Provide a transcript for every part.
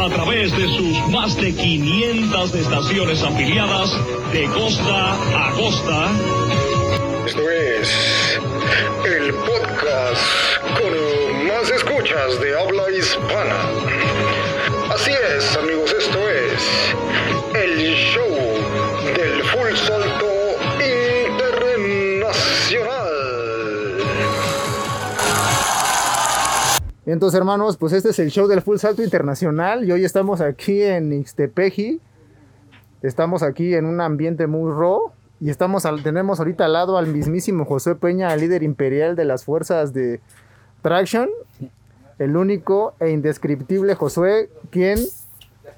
a través de sus más de 500 estaciones afiliadas de costa a costa. Esto es el podcast con más escuchas de habla hispana. Así es, amigos, Entonces, hermanos, pues este es el show del Full Salto Internacional y hoy estamos aquí en Ixtepeji. Estamos aquí en un ambiente muy raw y estamos al- tenemos ahorita al lado al mismísimo José Peña, el líder imperial de las fuerzas de Traction, el único e indescriptible Josué, quien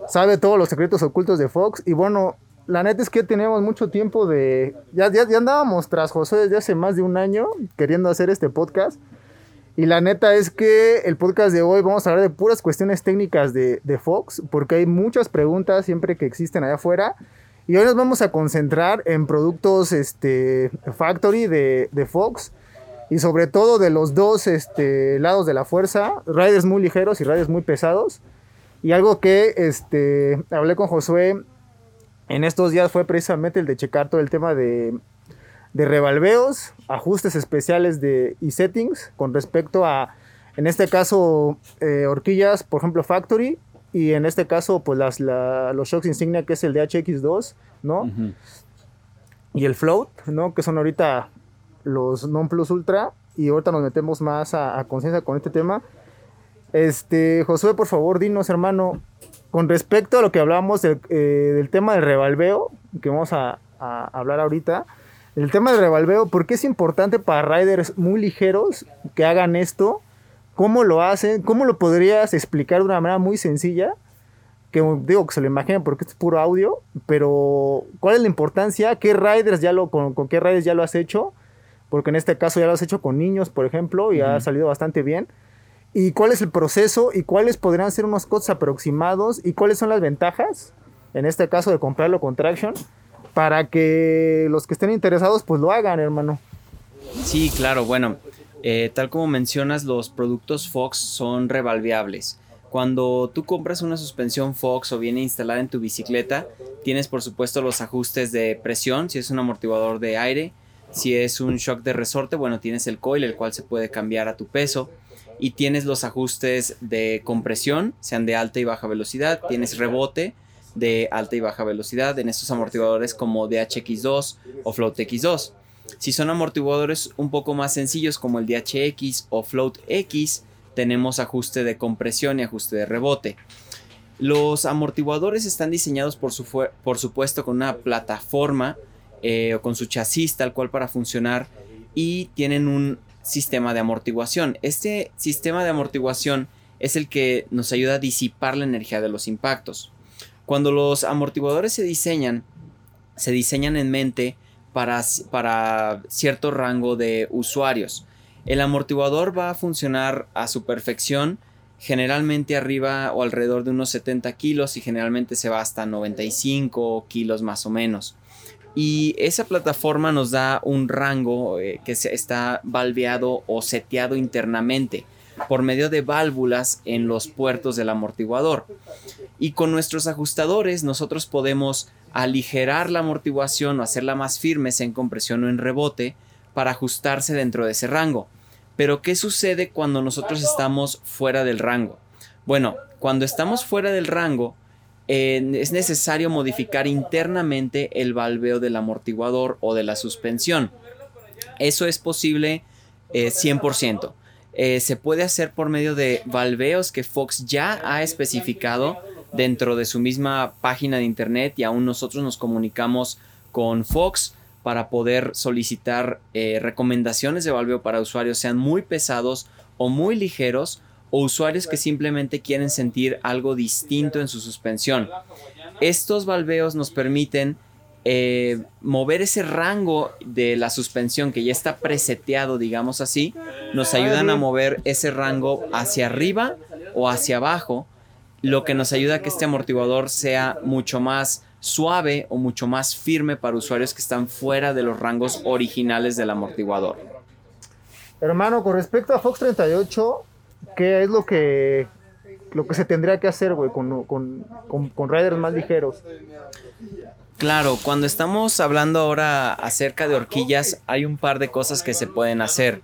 sabe todos los secretos ocultos de Fox y bueno, la neta es que teníamos mucho tiempo de ya, ya, andábamos tras Josué desde hace más de un año queriendo hacer este podcast. Y la neta es que el podcast de hoy vamos a hablar de puras cuestiones técnicas de, de Fox, porque hay muchas preguntas siempre que existen allá afuera. Y hoy nos vamos a concentrar en productos este, Factory de, de Fox y sobre todo de los dos este, lados de la fuerza, riders muy ligeros y riders muy pesados. Y algo que este, hablé con Josué en estos días fue precisamente el de checar todo el tema de, de revalveos, ajustes especiales de, y settings con respecto a, en este caso, eh, horquillas, por ejemplo, Factory, y en este caso, pues las, la- los shocks insignia, que es el DHX2, ¿no? Y el Float, ¿no? Que son ahorita los Non Plus Ultra, y ahorita nos metemos más a, a conciencia con este tema. Este, Josué, por favor, dinos, hermano, con respecto a lo que hablábamos del, eh, del tema del revalveo, que vamos a, a hablar ahorita, el tema del revalveo, ¿por qué es importante para riders muy ligeros que hagan esto? ¿Cómo lo hacen? ¿Cómo lo podrías explicar de una manera muy sencilla? Que digo que se lo imaginen porque esto es puro audio, pero ¿cuál es la importancia? ¿Qué riders ya lo, con, con qué riders ya lo has hecho? Porque en este caso ya lo has hecho con niños, por ejemplo, y ha salido bastante bien. ¿Y cuál es el proceso? ¿Y cuáles podrían ser unos costos aproximados? ¿Y cuáles son las ventajas? En este caso de comprarlo con Traction. Para que los que estén interesados pues lo hagan, hermano. Sí, claro, bueno, eh, tal como mencionas, los productos Fox son revalveables. Cuando tú compras una suspensión Fox o viene instalada en tu bicicleta, tienes por supuesto los ajustes de presión, si es un amortiguador de aire, si es un shock de resorte, bueno, tienes el coil, el cual se puede cambiar a tu peso, y tienes los ajustes de compresión, sean de alta y baja velocidad, tienes rebote de alta y baja velocidad en estos amortiguadores como DHX2 o Float X2. Si son amortiguadores un poco más sencillos como el DHX o Float X, tenemos ajuste de compresión y ajuste de rebote. Los amortiguadores están diseñados por, su por supuesto con una plataforma eh, o con su chasis tal cual para funcionar y tienen un sistema de amortiguación. Este sistema de amortiguación es el que nos ayuda a disipar la energía de los impactos. Cuando los amortiguadores se diseñan, se diseñan en mente para, para cierto rango de usuarios. El amortiguador va a funcionar a su perfección, generalmente arriba o alrededor de unos 70 kilos y generalmente se va hasta 95 kilos más o menos. Y esa plataforma nos da un rango eh, que está valveado o seteado internamente por medio de válvulas en los puertos del amortiguador. Y con nuestros ajustadores nosotros podemos aligerar la amortiguación o hacerla más firme, sea en compresión o en rebote, para ajustarse dentro de ese rango. Pero ¿qué sucede cuando nosotros estamos fuera del rango? Bueno, cuando estamos fuera del rango, eh, es necesario modificar internamente el valveo del amortiguador o de la suspensión. Eso es posible eh, 100%. Eh, se puede hacer por medio de valveos que Fox ya ha especificado dentro de su misma página de internet y aún nosotros nos comunicamos con Fox para poder solicitar eh, recomendaciones de valveo para usuarios sean muy pesados o muy ligeros o usuarios que simplemente quieren sentir algo distinto en su suspensión. Estos valveos nos permiten eh, mover ese rango de la suspensión que ya está preseteado, digamos así, nos ayudan a mover ese rango hacia arriba o hacia abajo, lo que nos ayuda a que este amortiguador sea mucho más suave o mucho más firme para usuarios que están fuera de los rangos originales del amortiguador. Hermano, con respecto a Fox 38, ¿qué es lo que lo que se tendría que hacer, güey, con, con, con, con riders más ligeros. Claro, cuando estamos hablando ahora acerca de horquillas, hay un par de cosas que se pueden hacer.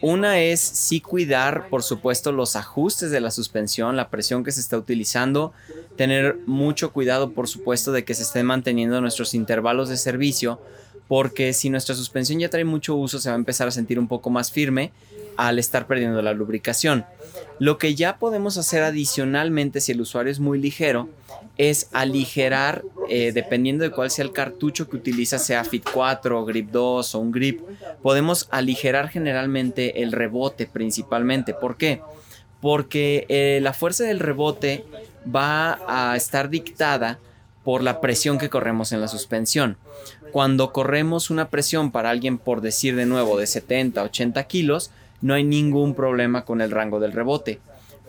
Una es sí cuidar, por supuesto, los ajustes de la suspensión, la presión que se está utilizando, tener mucho cuidado, por supuesto, de que se estén manteniendo nuestros intervalos de servicio, porque si nuestra suspensión ya trae mucho uso, se va a empezar a sentir un poco más firme al estar perdiendo la lubricación. Lo que ya podemos hacer adicionalmente si el usuario es muy ligero es aligerar, eh, dependiendo de cuál sea el cartucho que utiliza, sea Fit 4, Grip 2 o un Grip, podemos aligerar generalmente el rebote principalmente. ¿Por qué? Porque eh, la fuerza del rebote va a estar dictada por la presión que corremos en la suspensión. Cuando corremos una presión para alguien, por decir de nuevo, de 70, 80 kilos, no hay ningún problema con el rango del rebote.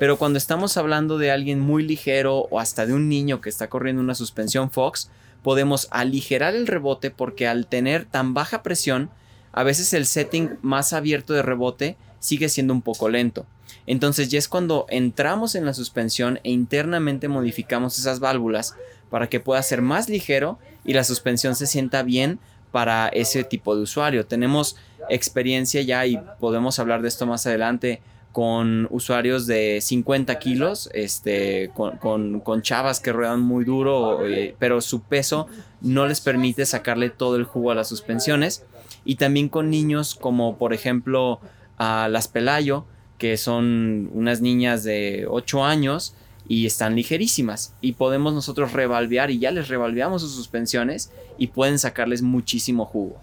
Pero cuando estamos hablando de alguien muy ligero o hasta de un niño que está corriendo una suspensión Fox, podemos aligerar el rebote porque al tener tan baja presión, a veces el setting más abierto de rebote sigue siendo un poco lento. Entonces ya es cuando entramos en la suspensión e internamente modificamos esas válvulas para que pueda ser más ligero y la suspensión se sienta bien para ese tipo de usuario. Tenemos experiencia ya y podemos hablar de esto más adelante con usuarios de 50 kilos, este, con, chavas que ruedan muy duro, eh, pero su peso no les permite sacarle todo el jugo a las suspensiones. Y también con niños como por ejemplo a las Pelayo, que son unas niñas de 8 años y están ligerísimas. Y podemos nosotros revalvear y ya les revalveamos sus suspensiones y pueden sacarles muchísimo jugo.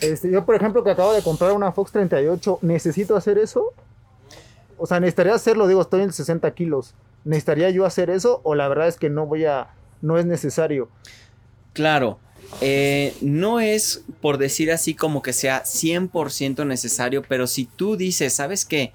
Este, yo, por ejemplo, que acabo de comprar una Fox 38, ¿necesito hacer eso? O sea, necesitaría hacerlo, digo, estoy en 60 kilos. ¿Necesitaría yo hacer eso o la verdad es que no voy a, no es necesario? Claro, eh, no es por decir así como que sea 100% necesario, pero si tú dices, ¿sabes qué?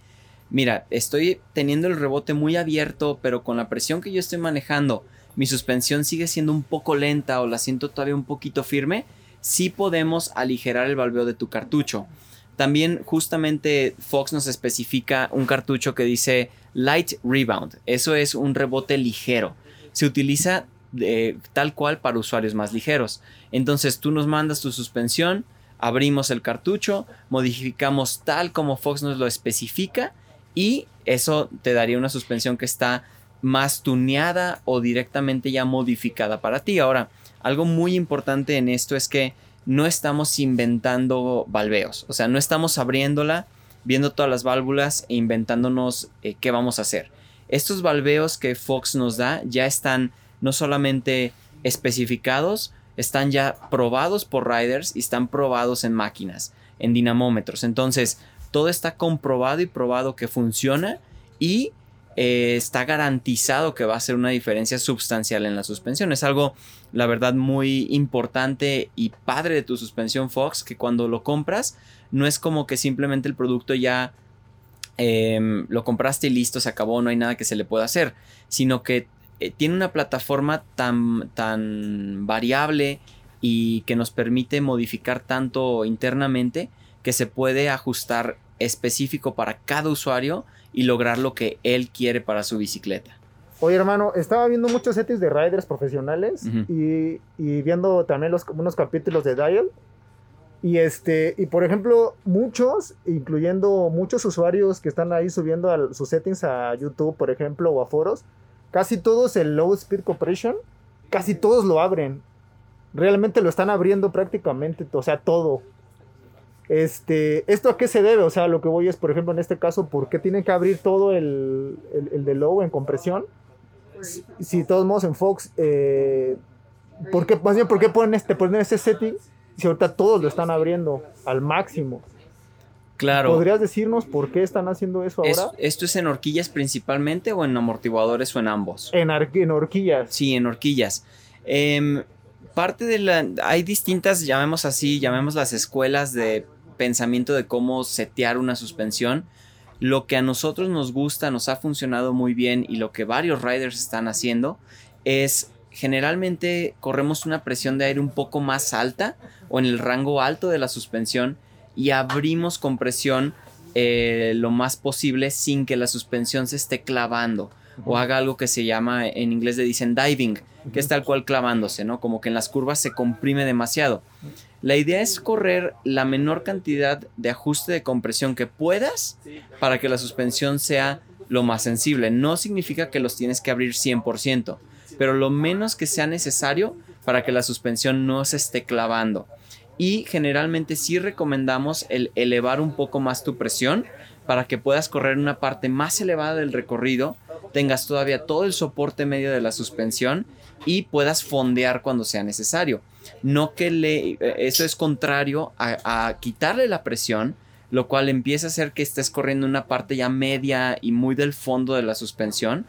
Mira, estoy teniendo el rebote muy abierto, pero con la presión que yo estoy manejando, mi suspensión sigue siendo un poco lenta o la siento todavía un poquito firme, sí podemos aligerar el valveo de tu cartucho. También justamente Fox nos especifica un cartucho que dice Light Rebound. Eso es un rebote ligero. Se utiliza eh, tal cual para usuarios más ligeros. Entonces tú nos mandas tu suspensión, abrimos el cartucho, modificamos tal como Fox nos lo especifica y eso te daría una suspensión que está más tuneada o directamente ya modificada para ti. Ahora, algo muy importante en esto es que no estamos inventando valveos, o sea, no estamos abriéndola, viendo todas las válvulas e inventándonos eh, qué vamos a hacer. Estos valveos que Fox nos da ya están no solamente especificados, están ya probados por riders y están probados en máquinas, en dinamómetros. Entonces, todo está comprobado y probado que funciona y eh, está garantizado que va a ser una diferencia sustancial en la suspensión. Es algo, la verdad, muy importante y padre de tu suspensión Fox, que cuando lo compras, no es como que simplemente el producto ya em, lo compraste y listo, se acabó, no hay nada que se le pueda hacer, sino que eh, tiene una plataforma tan, tan variable y que nos permite modificar tanto internamente que se puede ajustar específico para cada usuario y lograr lo que él quiere para su bicicleta. Oye, hermano, estaba viendo muchos settings de riders profesionales y, viendo también los, unos capítulos de Dial. Y este, y por ejemplo, muchos, incluyendo muchos usuarios que están ahí subiendo sus settings a YouTube, por ejemplo, o a foros, casi todos el low speed compression, casi todos lo abren. Realmente lo están abriendo prácticamente, o sea, todo. Este, ¿Esto a qué se debe? O sea, lo que voy es, por ejemplo, en este caso, ¿por qué tienen que abrir todo el, el, de low en compresión? Si, de todos modos en Fox, eh, ¿por qué, más bien, ¿por qué ponen, este, ponen ese setting si ahorita todos lo están abriendo al máximo? Claro. ¿Podrías decirnos por qué están haciendo eso ahora? ¿Esto es en horquillas principalmente o en amortiguadores o en ambos? En, en horquillas. Sí, en horquillas. Em, parte de la... Hay distintas, llamemos así, llamemos las escuelas de pensamiento de cómo setear una suspensión. Lo que a nosotros nos gusta, nos ha funcionado muy bien y lo que varios riders están haciendo es generalmente corremos una presión de aire un poco más alta o en el rango alto de la suspensión y abrimos compresión eh, lo más posible sin que la suspensión se esté clavando. o haga algo que se llama, en inglés le dicen diving, que es tal cual clavándose, ¿no? Como que en las curvas se comprime demasiado. La idea es correr la menor cantidad de ajuste de compresión que puedas para que la suspensión sea lo más sensible. No significa que los tienes que abrir 100%, pero lo menos que sea necesario para que la suspensión no se esté clavando. Y generalmente sí recomendamos el elevar un poco más tu presión para que puedas correr una parte más elevada del recorrido, tengas todavía todo el soporte medio de la suspensión y puedas fondear cuando sea necesario. No que le, eh, eso es contrario a, a quitarle la presión, lo cual empieza a hacer que estés corriendo una parte ya media y muy del fondo de la suspensión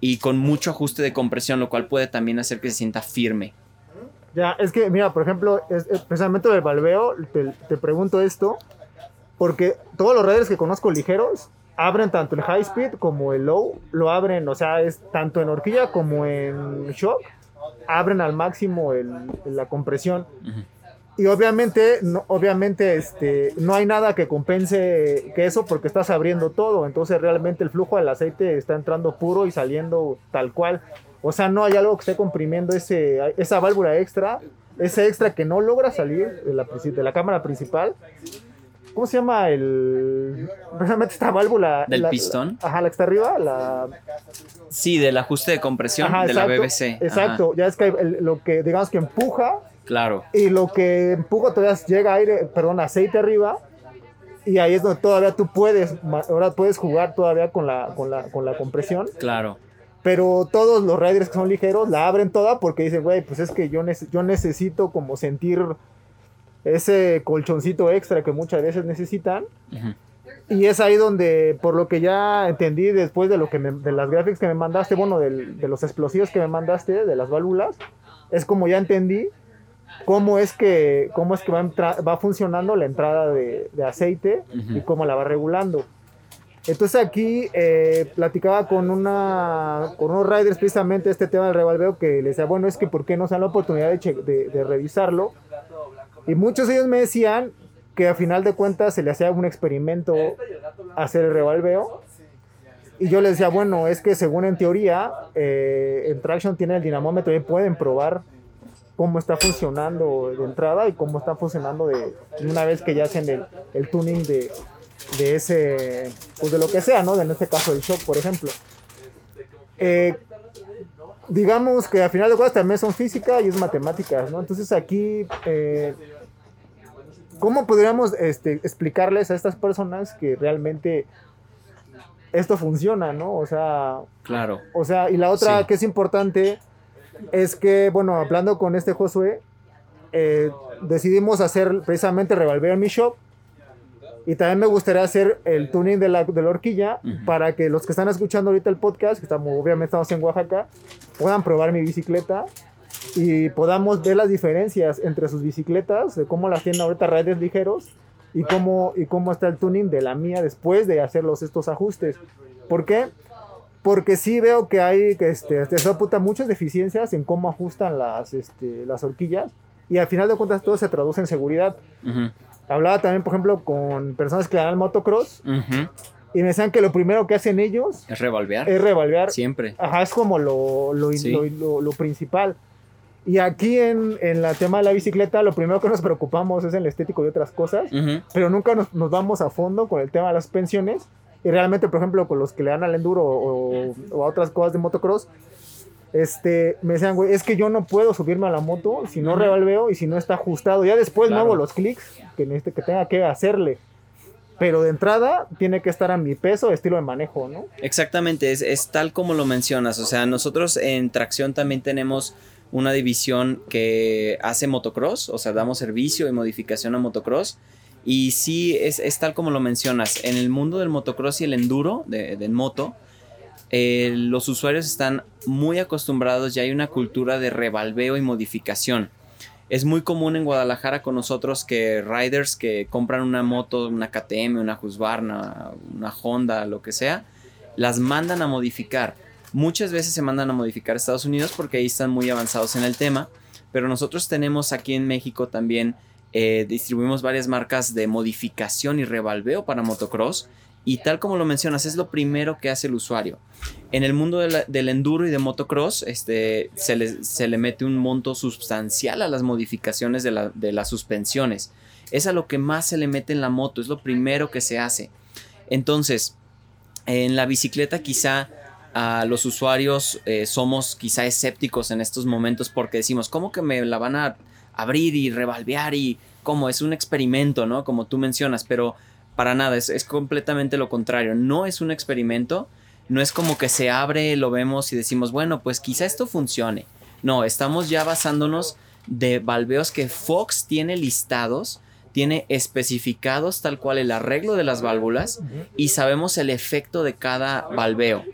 y con mucho ajuste de compresión, lo cual puede también hacer que se sienta firme. Ya, es que, mira, por ejemplo, es, del valveo, te, te pregunto esto, porque todos los riders que conozco ligeros abren tanto el high speed como el low, lo abren, o sea, es tanto en horquilla como en shock, abren al máximo el, la compresión. Y obviamente, no, obviamente este, no hay nada que compense que eso porque estás abriendo todo. Entonces realmente el flujo del aceite está entrando puro y saliendo tal cual. O sea, no hay algo que esté comprimiendo ese, esa válvula extra, ese extra que no logra salir de la, princi- de la cámara principal. ¿Cómo se llama el. Precisamente esta válvula. ¿Del la- pistón? la- ajá, la que está arriba. La, Sí, del ajuste de compresión ajá, de la exacto, BBC. Ajá, Exacto, ya es que el- lo que digamos que empuja claro. y lo que empuja todavía llega aire, perdón, aceite arriba. Y ahí es donde todavía tú puedes, ahora puedes jugar todavía con la, con la, con la compresión. Claro. Pero todos los riders que son ligeros la abren toda porque dicen, güey, pues es que yo, nece- yo necesito como sentir ese colchoncito extra que muchas veces necesitan. Ujú. Y es ahí donde, por lo que ya entendí después de lo que me- de las gráficas que me mandaste, bueno, del- de los explosivos que me mandaste, de las válvulas, es como ya entendí cómo es que, cómo es que va, va funcionando la entrada de, de aceite y cómo la va regulando. Entonces aquí eh, platicaba con una con unos riders precisamente este tema del revalveo que les decía, bueno, es que ¿por qué no se dan la oportunidad de, de- de revisarlo? Y muchos de ellos me decían que a final de cuentas se le hacía un experimento hacer el revalveo. Y yo les decía, bueno, es que según en teoría, eh, en Traction tiene el dinamómetro y pueden probar cómo está funcionando de entrada y cómo está funcionando de una vez que ya hacen el, el tuning de, de ese, pues de lo que sea, ¿no? En este caso el shock, por ejemplo. Eh, digamos que al final de cuentas también son física y es matemáticas, ¿no? Entonces aquí, eh, ¿cómo podríamos este, explicarles a estas personas que realmente esto funciona, ¿no? O sea, Claro. o sea, y la otra Sí. que es importante es que, bueno, hablando con este Josué, eh, decidimos hacer precisamente revolver mi shop. Y también me gustaría hacer el tuning de la, de la horquilla para que los que están escuchando ahorita el podcast, que estamos, obviamente estamos en Oaxaca, puedan probar mi bicicleta y podamos ver las diferencias entre sus bicicletas, de cómo las tienen ahorita riders ligeros y cómo, y cómo está el tuning de la mía después de hacer los, estos ajustes. ¿Por qué? Porque sí veo que hay que este, este, puta, muchas deficiencias en cómo ajustan las, este, las horquillas y al final de cuentas todo se traduce en seguridad. Ujú. Hablaba también, por ejemplo, con personas que dan el motocross Ujú. y me decían que lo primero que hacen ellos Es revolvear. es revalvear. Siempre. Ajá, es como lo, lo, Sí. lo, lo- lo principal. Y aquí en, en la tema de la bicicleta, lo primero que nos preocupamos es el estético y otras cosas, Ujú. pero nunca nos, nos vamos a fondo con el tema de las pensiones. Y realmente, por ejemplo, con los que le dan al enduro o, o a otras cosas de motocross, este, me decían, güey, es que yo no puedo subirme a la moto si no revalveo y si no está ajustado. Ya después Claro. muevo los clics que, necesite- que tenga que hacerle. Pero de entrada tiene que estar a mi peso, estilo de manejo, ¿no? Exactamente, es, es tal como lo mencionas. O sea, nosotros en Tracción también tenemos una división que hace motocross, o sea, damos servicio y modificación a motocross. Y sí, es, tal como lo mencionas. En el mundo del motocross y el enduro, de, de moto, eh, los usuarios están muy acostumbrados, ya hay una cultura de revalveo y modificación. Es muy común en Guadalajara con nosotros que riders que compran una moto, una KTM, una Husqvarna, una Honda, lo que sea, las mandan a modificar. Muchas veces se mandan a modificar a Estados Unidos porque ahí están muy avanzados en el tema, pero nosotros tenemos aquí en México también, eh, distribuimos varias marcas de modificación y revalveo para motocross Y tal como lo mencionas, es lo primero que hace el usuario. En el mundo del enduro y de motocross, este, se, le, se le mete un monto sustancial a las modificaciones de, la- de las suspensiones. Es a lo que más se le mete en la moto, es lo primero que se hace. Entonces, en la bicicleta quizá los usuarios eh, somos quizá escépticos en estos momentos porque decimos, ¿cómo que me la van a abrir y revalvear y cómo es un experimento, ¿no? Como tú mencionas, pero para nada, es, es completamente lo contrario, no es un experimento, no es como que se abre, lo vemos y decimos, bueno, pues quizá esto funcione. No, estamos ya basándonos de valveos que Fox tiene listados, tiene especificados tal cual el arreglo de las válvulas y sabemos el efecto de cada valveo.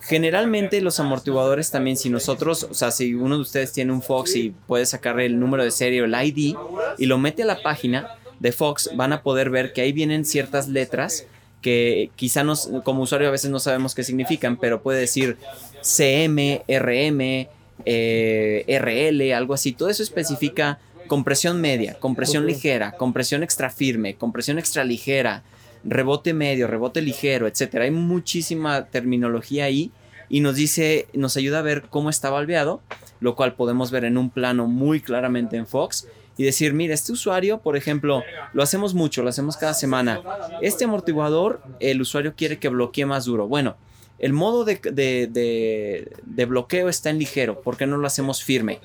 Generalmente los amortiguadores también, si nosotros, o sea, si uno de ustedes tiene un Fox y puede sacar el número de serie o el ID y lo mete a la página de Fox, van a poder ver que ahí vienen ciertas letras que quizá nos, como usuario a veces no sabemos qué significan, pero puede decir CM, RM, eh, RL, algo así. Todo eso especifica compresión media, compresión ligera, compresión extra firme, compresión extra ligera, rebote medio, rebote ligero, etcétera. Hay muchísima terminología ahí y nos dice, nos ayuda a ver cómo está valveado, lo cual podemos ver en un plano muy claramente en Fox y decir, mira, este usuario, por ejemplo, lo hacemos mucho, lo hacemos cada semana. Este amortiguador, el usuario quiere que bloquee más duro. Bueno, el modo de, de- de- de bloqueo está en ligero, ¿por qué no lo hacemos firme?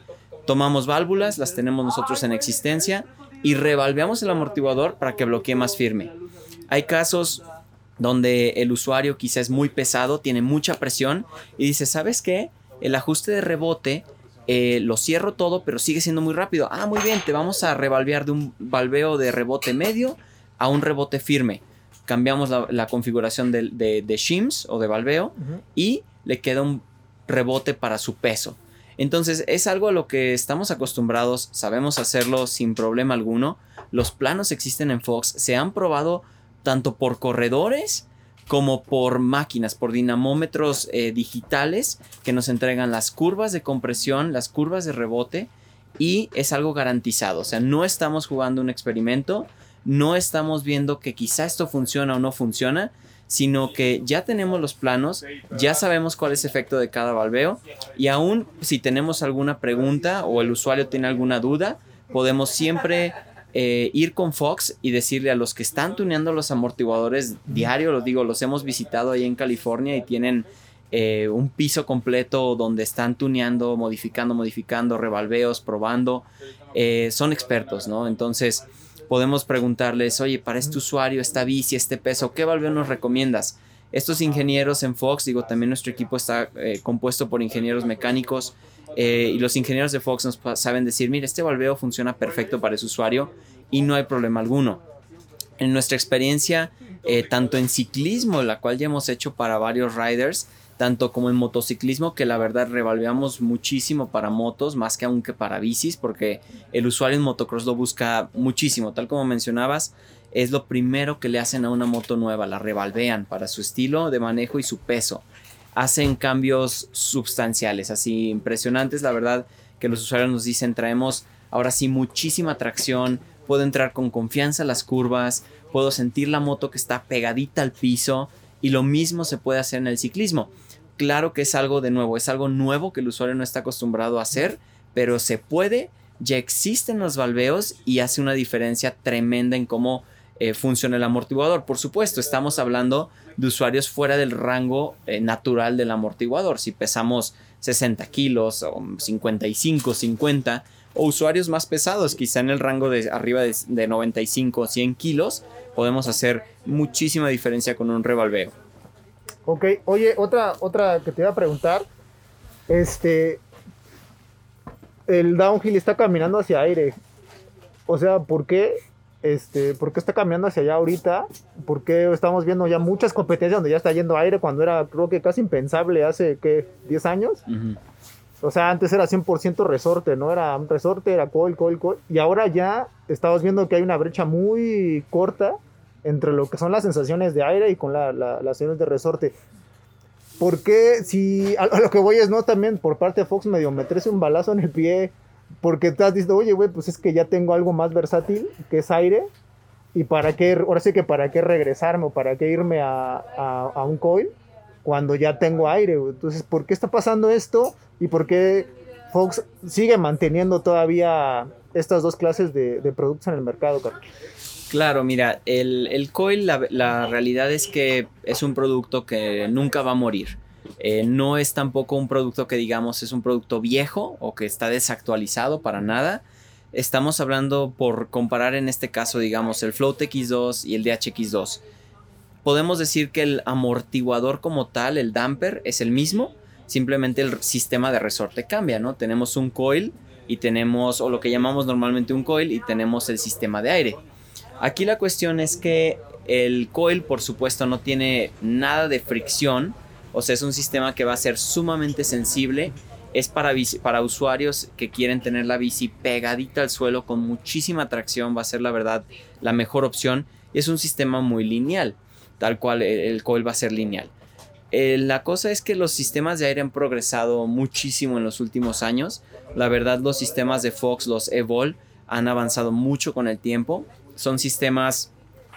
Tomamos válvulas, las tenemos nosotros en existencia y revalveamos el amortiguador para que bloquee más firme. Hay casos donde el usuario quizá es muy pesado, tiene mucha presión y dice, ¿sabes qué? El ajuste de rebote eh, lo cierro todo, pero sigue siendo muy rápido. Ah, muy bien, te vamos a revalvear de un valveo de rebote medio a un rebote firme. Cambiamos la, la configuración de, de, de shims o de valveo y le queda un rebote para su peso. Entonces es algo a lo que estamos acostumbrados, sabemos hacerlo sin problema alguno. Los planos existen en Fox, se han probado tanto por corredores como por máquinas, por dinamómetros eh, digitales que nos entregan las curvas de compresión, las curvas de rebote y es algo garantizado. O sea, no estamos jugando un experimento, no estamos viendo que quizá esto funciona o no funciona, sino que ya tenemos los planos, ya sabemos cuál es el efecto de cada valveo y aún si tenemos alguna pregunta o el usuario tiene alguna duda, podemos siempre eh, ir con Fox y decirle a los que están tuneando los amortiguadores diario, los digo, los hemos visitado ahí en California y tienen eh, un piso completo donde están tuneando, modificando, modificando, revalveos, probando. Eh, son expertos, ¿no? Entonces podemos preguntarles, oye, para este usuario, esta bici, este peso, ¿qué valveo nos recomiendas? Estos ingenieros en Fox, digo, también nuestro equipo está eh, compuesto por ingenieros mecánicos eh, y los ingenieros de Fox nos saben decir, mire, este valveo funciona perfecto para ese usuario y no hay problema alguno. En nuestra experiencia, eh, tanto en ciclismo, la cual ya hemos hecho para varios riders, tanto como en motociclismo, que la verdad revalveamos muchísimo para motos, más que aún que para bicis, porque el usuario en motocross lo busca muchísimo, tal como mencionabas, es lo primero que le hacen a una moto nueva, la revalvean para su estilo de manejo y su peso. Hacen cambios sustanciales, así impresionantes, la verdad que los usuarios nos dicen, traemos ahora sí muchísima tracción, puedo entrar con confianza a las curvas, puedo sentir la moto que está pegadita al piso y lo mismo se puede hacer en el ciclismo. Claro que es algo de nuevo, es algo nuevo que el usuario no está acostumbrado a hacer, pero se puede, ya existen los valveos y hace una diferencia tremenda en cómo eh, funciona el amortiguador. Por supuesto, estamos hablando de usuarios fuera del rango eh, natural del amortiguador. Si pesamos 60 kilos o 55, 50, o usuarios más pesados, quizá en el rango de arriba de, de 95 o 100 kilos, podemos hacer muchísima diferencia con un revalveo. Ok, oye, otra, otra que te iba a preguntar. Este. El downhill está caminando hacia aire. O sea, ¿por qué? Este, ¿por qué está caminando hacia allá ahorita? ¿Por qué estamos viendo ya muchas competencias donde ya está yendo aire cuando era, creo que casi impensable hace, ¿qué? ¿10 años? O sea, antes era 100% resorte, ¿no? Era un resorte, era coil, coil, coil. Y ahora ya estamos viendo que hay una brecha muy corta entre lo que son las sensaciones de aire y con la- la- las sensaciones de resorte. ¿Por qué? Si a, lo que voy es, ¿no? También por parte de Fox medio meterse un balazo en el pie. Porque has dicho, oye, güey, pues es que ya tengo algo más versátil, que es aire. ¿Y para qué, ahora sí que para qué regresarme o para qué irme a, a, a un coil cuando ya tengo aire? Entonces, ¿por qué está pasando esto? ¿Y por qué Fox sigue manteniendo todavía estas dos clases de, de productos en el mercado, Carlos? Claro, mira, el, el coil, la, la realidad es que es un producto que nunca va a morir. Eh, no es tampoco un producto que digamos es un producto viejo o que está desactualizado para nada. Estamos hablando por comparar en este caso, digamos, el Float X2 y el DHX2. Podemos decir que el amortiguador como tal, el damper, es el mismo, simplemente el sistema de resorte cambia, ¿no? Tenemos un coil y tenemos, o lo que llamamos normalmente un coil, y tenemos el sistema de aire. Aquí la cuestión es que el coil, por supuesto, no tiene nada de fricción, o sea, es un sistema que va a ser sumamente sensible. Es para, para usuarios que quieren tener la bici pegadita al suelo con muchísima tracción. Va a ser la verdad la mejor opción. Y es un sistema muy lineal. Tal cual el coil va a ser lineal. Eh, la cosa es que los sistemas de aire han progresado muchísimo en los últimos años. La verdad, los sistemas de Fox, los Evol, han avanzado mucho con el tiempo. Son sistemas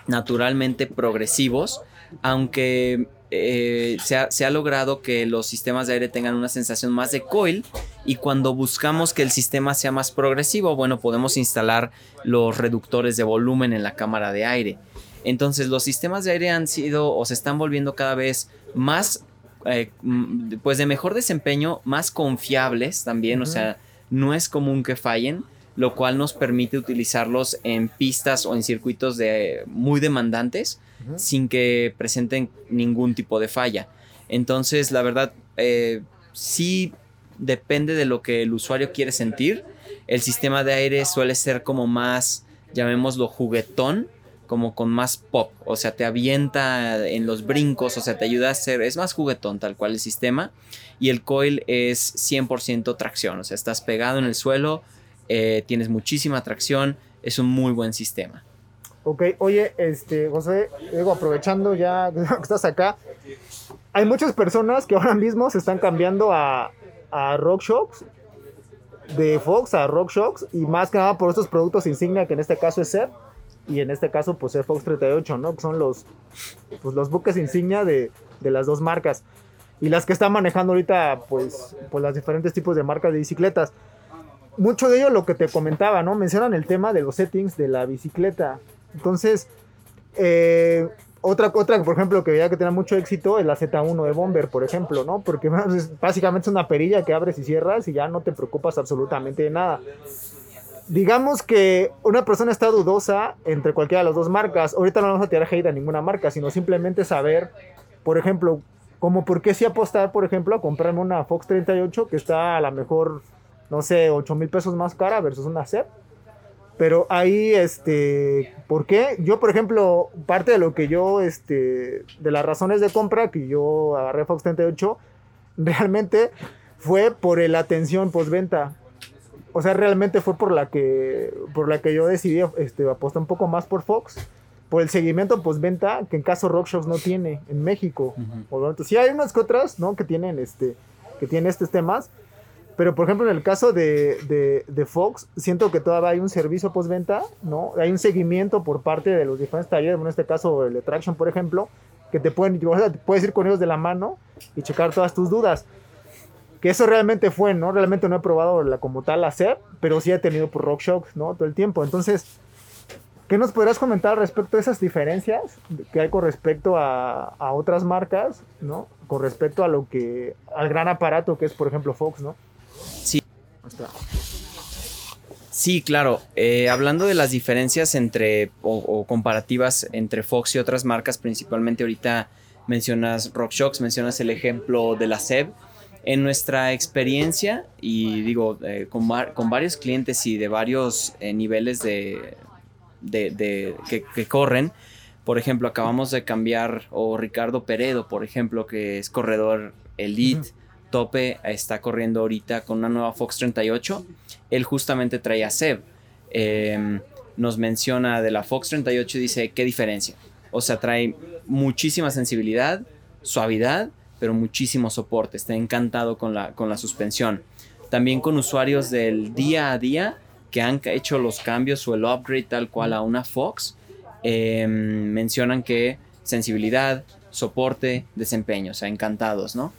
naturalmente progresivos, aunque eh, se, ha, se ha logrado que los sistemas de aire tengan una sensación más de coil y cuando buscamos que el sistema sea más progresivo, bueno, podemos instalar los reductores de volumen en la cámara de aire. Entonces los sistemas de aire han sido o se están volviendo cada vez más, eh, mm, pues de mejor desempeño, más confiables también, o Ujú. sea, no es común que fallen, lo cual nos permite utilizarlos en pistas o en circuitos de, muy demandantes sin que presenten ningún tipo de falla. Entonces, la verdad, eh, sí depende de lo que el usuario quiere sentir. El sistema de aire suele ser como más, llamémoslo juguetón, como con más pop, o sea, te avienta en los brincos, o sea, te ayuda a hacer, es más juguetón tal cual el sistema. Y el coil es 100% tracción, o sea, estás pegado en el suelo, eh, tienes muchísima tracción, es un muy buen sistema. Ok, oye, este, José, digo, aprovechando ya que estás acá, hay muchas personas que ahora mismo se están cambiando a, a RockShox, de Fox a RockShox, y más que nada por estos productos insignia, que en este caso es SEP, y en este caso, pues es Fox 38, ¿no? Que son los, pues, los buques insignia de, de las dos marcas. Y las que están manejando ahorita, pues, pues los diferentes tipos de marcas de bicicletas. Mucho de ello lo que te comentaba, ¿no? Mencionan el tema de los settings de la bicicleta. Entonces, eh, otra, otra, por ejemplo, que veía que tenía mucho éxito es la Z1 de Bomber, por ejemplo, ¿no? Porque bueno, es- básicamente es una perilla que abres y cierras y ya no te preocupas absolutamente de nada. Digamos que una persona está dudosa entre cualquiera de las dos marcas. Ahorita no vamos a tirar hate a ninguna marca, sino simplemente saber, por ejemplo, como por qué sí apostar, por ejemplo, a comprarme una Fox 38 que está a lo mejor, no sé, 8 mil pesos más cara versus una CEP. Pero ahí, este, ¿por qué? Yo, por ejemplo, parte de lo que yo, este, de las razones de compra que yo agarré Fox 38, realmente fue por la atención postventa. O sea, realmente fue por la que, por la que yo decidí este, apostar un poco más por Fox, por el seguimiento postventa que en caso RockShox no tiene en México. O bueno, sí hay unas que otras, ¿no? Que tienen, este, que tienen estos temas. Pero, por ejemplo, en el caso de, de, de Fox, siento que todavía hay un servicio postventa, ¿no? Hay un seguimiento por parte de los diferentes talleres, en este caso el de Traction, por ejemplo, que te pueden, o sea, te puedes ir con ellos de la mano y checar todas tus dudas. Que eso realmente fue, ¿no? Realmente no he probado la, como tal la CEP, pero sí he tenido por RockShox, ¿no? Todo el tiempo. Entonces, ¿qué nos podrás comentar respecto a esas diferencias que hay con respecto a, otras marcas, ¿no? Con respecto a lo que, al gran aparato que es, por ejemplo, Fox, ¿no? Sí. Sí, claro. Eh, hablando de las diferencias entre o, o comparativas entre Fox y otras marcas, principalmente ahorita mencionas RockShox, mencionas el ejemplo de la SEB. En nuestra experiencia, y digo, eh, con, con varios clientes y de varios eh, niveles de, de- de- que, que corren, por ejemplo, acabamos de cambiar, o Ricardo Peredo, por ejemplo, que es corredor elite, tope, está corriendo ahorita con una nueva Fox 38 él justamente traía Seb. Eh, nos menciona de la Fox 38 y dice, ¿qué diferencia? O sea, trae muchísima sensibilidad, suavidad, pero muchísimo soporte. Está encantado con la, con la suspensión. También con usuarios del día a día que han hecho los cambios o el upgrade tal cual a una Fox. em, mencionan que sensibilidad, soporte, desempeño, o sea, encantados, ¿no?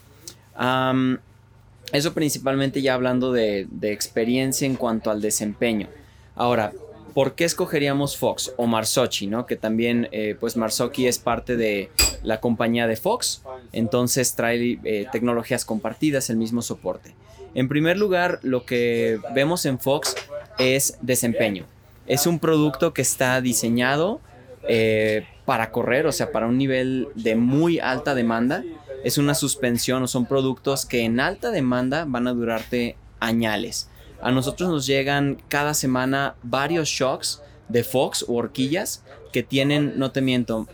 eso principalmente ya hablando de, experiencia en cuanto al desempeño. Ahora, ¿por qué escogeríamos Fox o Marsochi, ¿no? Que también, eh, pues Marsoki es parte de la compañía de Fox, entonces trae eh, tecnologías compartidas, el mismo soporte. En primer lugar, lo que vemos en Fox es desempeño. Es un producto que está diseñado eh, para correr, o sea, para un nivel de muy alta demanda. Es una suspensión o son productos que en alta demanda van a durarte añales. A nosotros nos llegan cada semana varios shocks de Fox o horquillas que tienen, no te miento,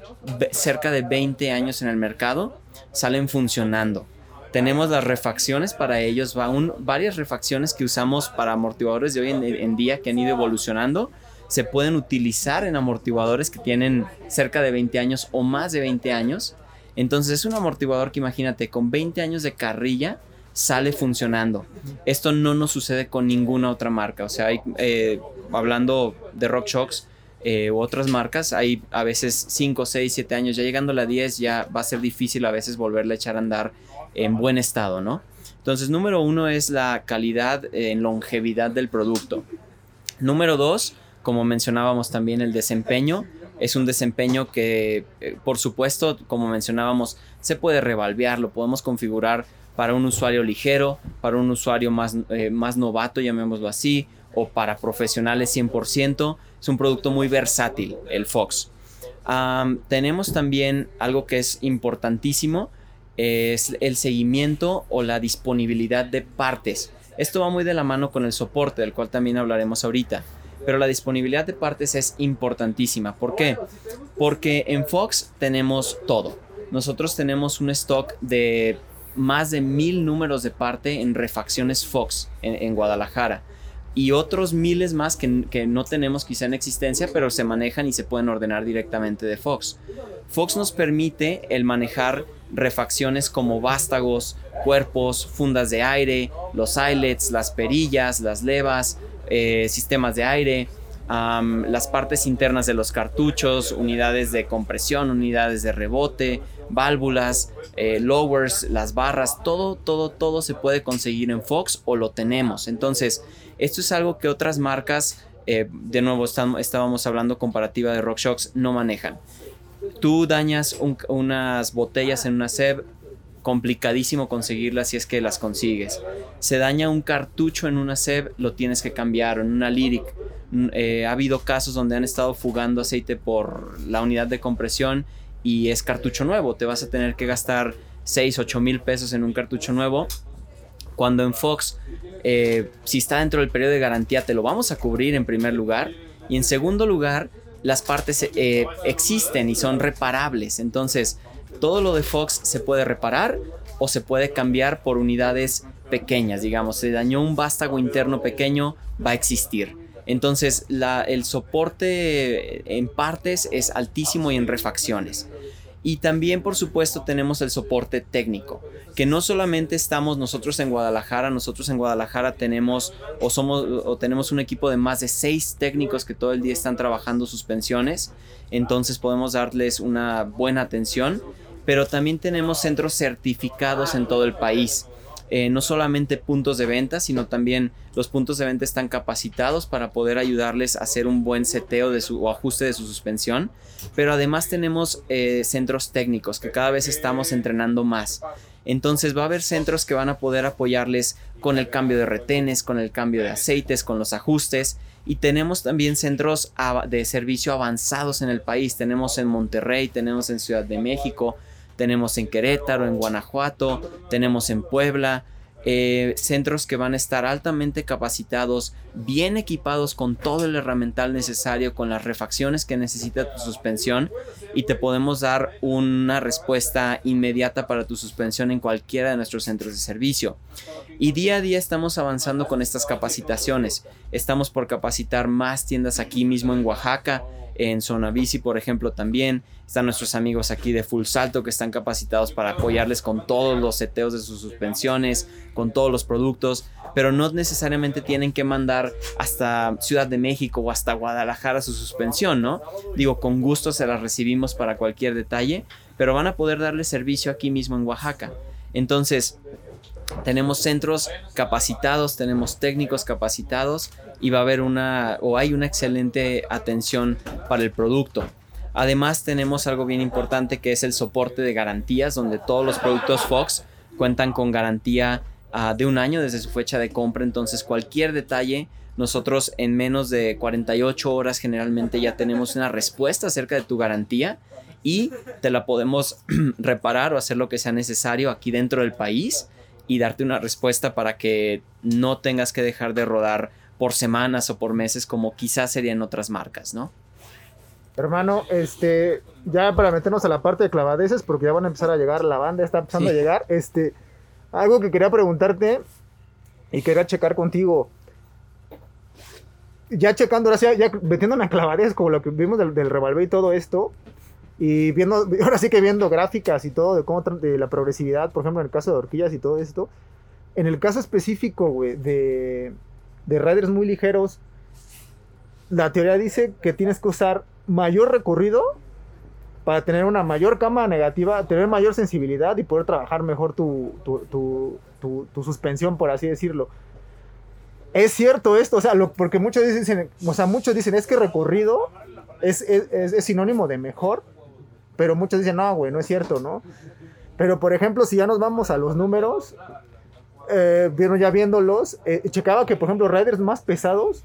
cerca de 20 años en el mercado, salen funcionando. Tenemos las refacciones para ellos, va varias refacciones que usamos para amortiguadores de hoy en, día que han ido evolucionando. Se pueden utilizar en amortiguadores que tienen cerca de 20 años o más de 20 años. Entonces es un amortiguador que imagínate, con 20 años de carrilla, sale funcionando. Esto no nos sucede con ninguna otra marca. O sea, eh, hablando de RockShox eh, u otras marcas, hay a veces 5, 6, 7 años. Ya llegando a la 10 ya va a ser difícil a veces volverle a echar a andar en buen estado, ¿no? Entonces, número uno es la calidad en longevidad del producto. Número dos, como mencionábamos también, el desempeño. Es un desempeño que, eh, por supuesto, como mencionábamos, se puede revalvear, lo podemos configurar para un usuario ligero, para un usuario más, eh, más novato, llamémoslo así, o para profesionales 100%. Es un producto muy versátil, el Fox. tenemos también algo que es importantísimo, es el seguimiento o la disponibilidad de partes. Esto va muy de la mano con el soporte, del cual también hablaremos ahorita. Pero la disponibilidad de partes es importantísima. ¿Por qué? Porque en Fox tenemos todo. Nosotros tenemos un stock de más de mil números de parte en refacciones Fox en, Guadalajara y otros miles más que, que, no tenemos quizá en existencia, pero se manejan y se pueden ordenar directamente de Fox. Fox nos permite el manejar refacciones como vástagos, cuerpos, fundas de aire, los eyelets, las perillas, las levas, eh, sistemas de aire, las partes internas de los cartuchos, unidades de compresión, unidades de rebote, válvulas, eh, lowers, las barras, todo, todo, todo se puede conseguir en Fox o lo tenemos. Entonces, esto es algo que otras marcas, eh, de nuevo estábamos hablando comparativa de RockShox, no manejan. Tú dañas unas botellas en una SEB, complicadísimo conseguirlas si es que las consigues. Se daña un cartucho en una SEB, lo tienes que cambiar, en una Lyric. Mm, eh, ha habido casos donde han estado fugando aceite por la unidad de compresión y es cartucho nuevo. Te vas a tener que gastar 6, 8 mil pesos en un cartucho nuevo. Cuando en Fox, eh, si está dentro del periodo de garantía, te lo vamos a cubrir en primer lugar. Y en segundo lugar, las partes eh, existen y son reparables. Entonces, todo lo de Fox se puede reparar o se puede cambiar por unidades pequeñas. Digamos, se dañó un vástago interno pequeño, va a existir. Entonces, el soporte en partes es altísimo y en refacciones. Y también, por supuesto, tenemos el soporte técnico, que no solamente estamos nosotros en Guadalajara, nosotros en Guadalajara tenemos o somos o tenemos un equipo de más de seis técnicos que todo el día están trabajando suspensiones, entonces podemos darles una buena atención, pero también tenemos centros certificados en todo el país. Eh, no solamente puntos de venta, sino también los puntos de venta están capacitados para poder ayudarles a hacer un buen seteo de su, o ajuste de su suspensión. Pero además tenemos eh, centros técnicos que cada vez estamos entrenando más. Entonces va a haber centros que van a poder apoyarles con el cambio de retenes, con el cambio de aceites, con los ajustes. Y tenemos también centros de servicio avanzados en el país. Tenemos en Monterrey, tenemos en Ciudad de México, tenemos en Querétaro, en Guanajuato, tenemos en Puebla, eh, centros que van a estar altamente capacitados, bien equipados con todo el herramental necesario, con las refacciones que necesita tu suspensión y te podemos dar una respuesta inmediata para tu suspensión en cualquiera de nuestros centros de servicio. Y día a día estamos avanzando con estas capacitaciones. Estamos por capacitar más tiendas aquí mismo en Oaxaca, en Zona Bici, por ejemplo, también. Están nuestros amigos aquí de Full Salto que están capacitados para apoyarles con todos los seteos de sus suspensiones, con todos los productos, pero no necesariamente tienen que mandar hasta Ciudad de México o hasta Guadalajara su suspensión, ¿no? Digo, con gusto se las recibimos para cualquier detalle, pero van a poder darle servicio aquí mismo en Oaxaca. Entonces, tenemos centros capacitados, tenemos técnicos capacitados y va a haber una o hay una excelente atención para el producto. Además tenemos algo bien importante que es el soporte de garantías donde todos los productos Fox cuentan con garantía ah, de un año desde su fecha de compra. Entonces cualquier detalle nosotros en menos de 48 horas generalmente ya tenemos una respuesta acerca de tu garantía y te la podemos reparar o hacer lo que sea necesario aquí dentro del país y darte una respuesta para que no tengas que dejar de rodar por semanas o por meses como quizás serían otras marcas, ¿no? Hermano, este, ya para meternos a la parte de clavadeces, porque ya van a empezar a llegar, la banda está empezando a llegar, este, algo que quería preguntarte y quería checar contigo. Ya checando, ahora sí, ya metiéndome a clavadeces, como lo que vimos del, del revolver y todo esto, y viendo, ahora sí que viendo gráficas y todo de cómo de la progresividad, por ejemplo, en el caso de horquillas y todo esto. En el caso específico, güey, de, de riders muy ligeros, la teoría dice que tienes que usar mayor recorrido para tener una mayor cama negativa, tener mayor sensibilidad y poder trabajar mejor tu, tu, tu, suspensión, por así decirlo. Es cierto esto, o sea, lo, porque muchos dicen, o sea, muchos dicen, es que recorrido es, es, es sinónimo de mejor, pero muchos dicen, no, güey, no es cierto, ¿no? Pero, por ejemplo, si ya nos vamos a los números, eh, vieron ya viéndolos, eh, checaba que, por ejemplo, riders más pesados,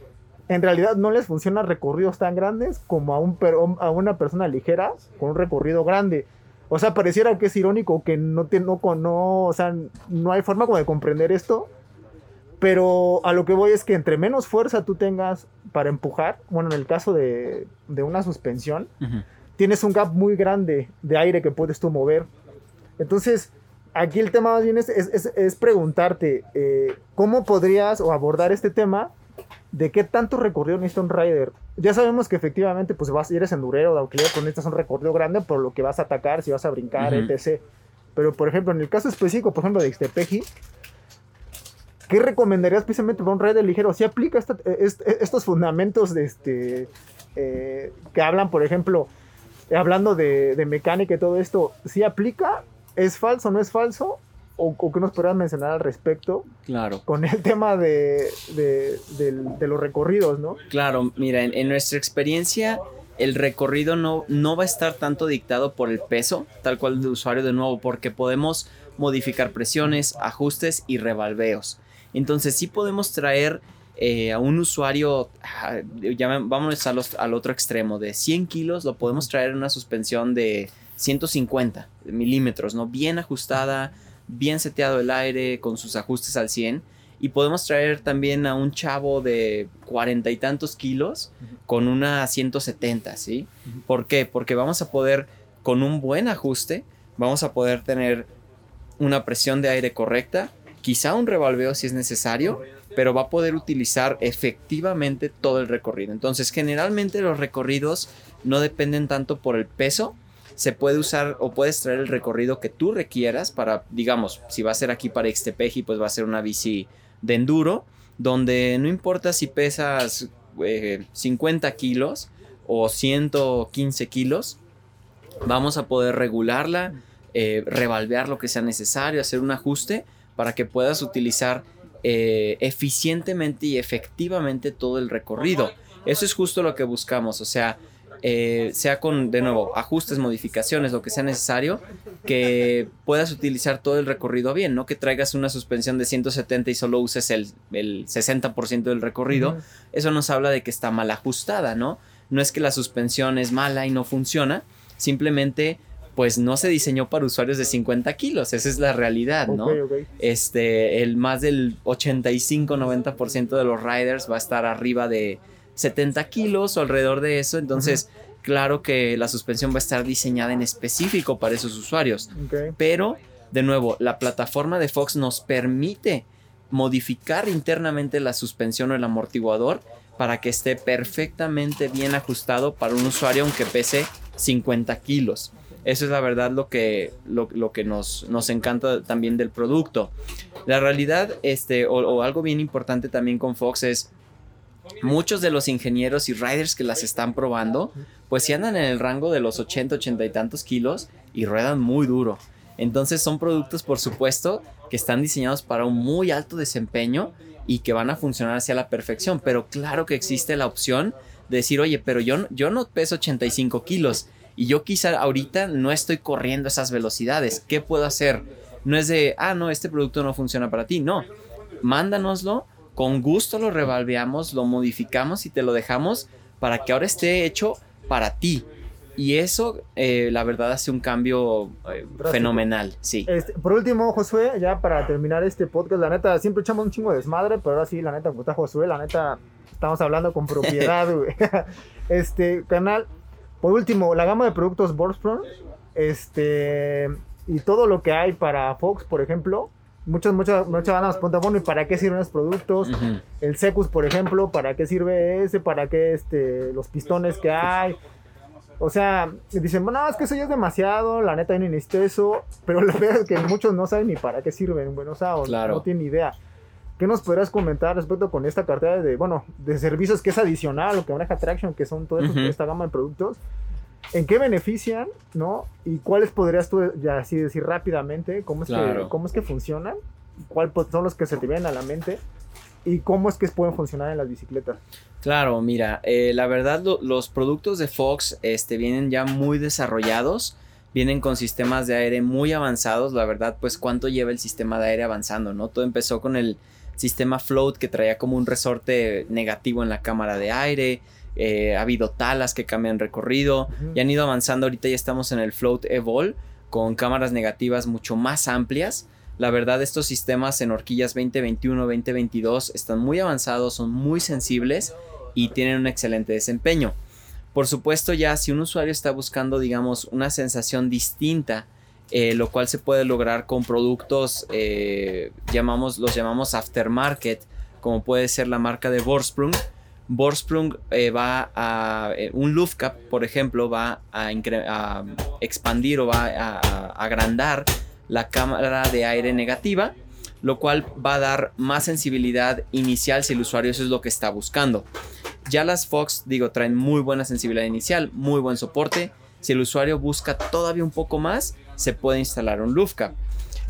en realidad no les funcionan recorridos tan grandes como a, un, a una persona ligera con un recorrido grande. O sea, pareciera que es irónico que no, te, no, no, o sea, no hay forma como de comprender esto. Pero a lo que voy es que entre menos fuerza tú tengas para empujar, bueno, en el caso de, de una suspensión, tienes un gap muy grande de aire que puedes tú mover. Entonces, aquí el tema más bien es, preguntarte eh, cómo podrías o abordar este tema de qué tanto recorrido necesita un rider. Ya sabemos que efectivamente, pues vas, eres endurero, de alquiler, pues necesitas un recorrido grande por lo que vas a atacar, si vas a brincar, etc. Pero, por ejemplo, en el caso específico, por ejemplo, de Ixtepeji, ¿qué recomendarías precisamente para un rider ligero? Si aplica estos fundamentos de este, eh, que hablan, por ejemplo, hablando de, mecánica y todo esto, ¿sí aplica? ¿Es falso, no es falso? ¿O, o qué nos podrían mencionar al respecto? Claro. Con el tema de, los recorridos, ¿no? Claro, mira, en, nuestra experiencia el recorrido no, no va a estar tanto dictado por el peso, tal cual de usuario de nuevo, porque podemos modificar presiones, ajustes y revalveos. Entonces sí podemos traer eh, a un usuario, ah, ya vámonos al otro extremo, de 100 kilos, lo podemos traer en una suspensión de 150 milímetros, ¿no? Bien ajustada, bien seteado el aire, con sus ajustes al 100. Y podemos traer también a un chavo de cuarenta y tantos kilos con una 170, ¿sí? ¿Por qué? Porque vamos a poder, con un buen ajuste, vamos a poder tener una presión de aire correcta, quizá un revolveo si es necesario, pero va a poder utilizar efectivamente todo el recorrido. Entonces, generalmente los recorridos no dependen tanto por el peso, se puede usar o puedes traer el recorrido que tú requieras para, digamos, si va a ser aquí para Ixtepeji, pues va a ser una bici de enduro, donde no importa si pesas 50 eh, kilos o 115 kilos, vamos a poder regularla, eh, revalvear lo que sea necesario, hacer un ajuste para que puedas utilizar eh, eficientemente y efectivamente todo el recorrido. Eso es justo lo que buscamos, o sea, eh, sea con, de nuevo, ajustes, modificaciones, lo que sea necesario, que puedas utilizar todo el recorrido bien, no que traigas una suspensión de 170 y solo uses el, 60% del recorrido. Eso nos habla de que está mal ajustada, ¿no? No es que la suspensión es mala y no funciona, simplemente pues no se diseñó para usuarios de 50 kilos, esa es la realidad, ¿no? Este, el más del 85-90% de los riders va a estar arriba de 70 kilos o alrededor de eso, entonces claro que la suspensión va a estar diseñada en específico para esos usuarios, pero de nuevo, la plataforma de Fox nos permite modificar internamente la suspensión o el amortiguador para que esté perfectamente bien ajustado para un usuario aunque pese 50 kilos. Eso es la verdad lo que, lo, que nos, nos, encanta también del producto. La realidad, este, o, algo bien importante también con Fox es muchos de los ingenieros y riders que las están probando, pues si andan en el rango de los 80, 80 y tantos kilos y ruedan muy duro. Entonces son productos, por supuesto, que están diseñados para un muy alto desempeño y que van a funcionar hacia la perfección. Pero claro que existe la opción de decir, oye, pero yo, yo no peso 85 kilos y yo quizá ahorita no estoy corriendo esas velocidades. ¿Qué puedo hacer? No es de, ah, no, este producto no funciona para ti. No, mándanoslo, con gusto lo revalveamos, lo modificamos y te lo dejamos para que ahora esté hecho para ti. Y eso, eh, la verdad, hace un cambio eh, fenomenal, sí. Este, por último, Josué, ya para terminar este podcast, la neta, siempre echamos un chingo de desmadre, pero ahora sí, la neta, como está Josué, la neta, estamos hablando con propiedad, güey. este, canal, por último, la gama de productos Borsprong, este, y todo lo que hay para Fox, por ejemplo, muchas, muchas, muchas ganas preguntan, bueno, ¿y para qué sirven los productos? El Secus, por ejemplo, ¿para qué sirve ese? ¿Para qué este, los pistones que hay? O sea, dicen, bueno, es que eso ya es demasiado, la neta, yo ni necesito eso, pero la verdad es que muchos no saben ni para qué sirven, bueno, o sea, no tienen idea. ¿Qué nos podrías comentar respecto con esta cartera de, bueno, de servicios que es adicional, lo que maneja Traction, que son toda esta gama de productos? ¿En qué benefician, no? ¿Y cuáles podrías tú, ya así decir rápidamente, cómo es, que, cómo es que funcionan? ¿Cuáles son los que se te vienen a la mente? ¿Y cómo es que pueden funcionar en las bicicletas? Claro, mira, eh, la verdad los productos de Fox este, vienen ya muy desarrollados, vienen con sistemas de aire muy avanzados, la verdad pues cuánto lleva el sistema de aire avanzando, ¿no? Todo empezó con el sistema float que traía como un resorte negativo en la cámara de aire, eh, ha habido talas que cambian recorrido y han ido avanzando, ahorita ya estamos en el float Evol con cámaras negativas mucho más amplias la verdad, estos sistemas en horquillas 2021, 2022 están muy avanzados, son muy sensibles y tienen un excelente desempeño. Por supuesto, ya si un usuario está buscando, digamos, una sensación distinta, eh, lo cual se puede lograr con productos, eh, llamamos, los llamamos aftermarket, como puede ser la marca de Borsprung. Borsprung eh, va a, un Luftcap, por ejemplo, va a, expandir o va a agrandar la cámara de aire negativa, lo cual va a dar más sensibilidad inicial si el usuario eso es lo que está buscando. Ya las Fox, digo, traen muy buena sensibilidad inicial, muy buen soporte. Si el usuario busca todavía un poco más, se puede instalar un Lufca.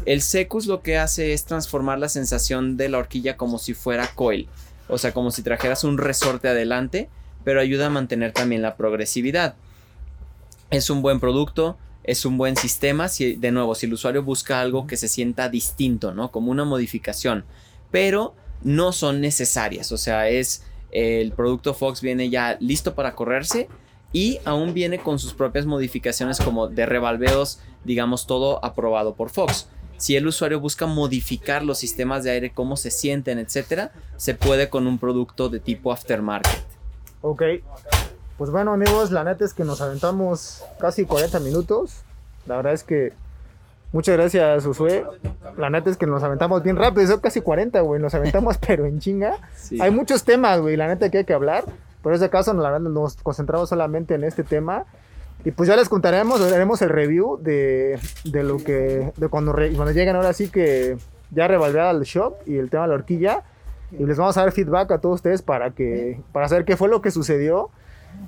El Secus lo que hace es transformar la sensación de la horquilla como si fuera coil, o sea, como si trajeras un resorte adelante, pero ayuda a mantener también la progresividad. Es un buen producto, es un buen sistema, si, de nuevo, si el usuario busca algo que se sienta distinto, ¿no? Como una modificación, pero no son necesarias, o sea, es el producto Fox viene ya listo para correrse y aún viene con sus propias modificaciones como de revalveos, digamos todo aprobado por Fox. Si el usuario busca modificar los sistemas de aire, cómo se sienten, etcétera, se puede con un producto de tipo aftermarket. Ok, pues bueno, amigos, la neta es que nos aventamos casi 40 minutos. La verdad es que muchas gracias, Usue. La neta es que nos aventamos bien rápido, son casi 40, güey. Nos aventamos, pero en chinga. Hay muchos temas, güey, la neta que hay que hablar. Por ese caso, la verdad, nos concentramos solamente en este tema. Y pues ya les contaremos, haremos el review de, de lo que, de cuando, cuando lleguen ahora sí que ya revalvear al shop y el tema de la horquilla. Y les vamos a dar feedback a todos ustedes para que, para saber qué fue lo que sucedió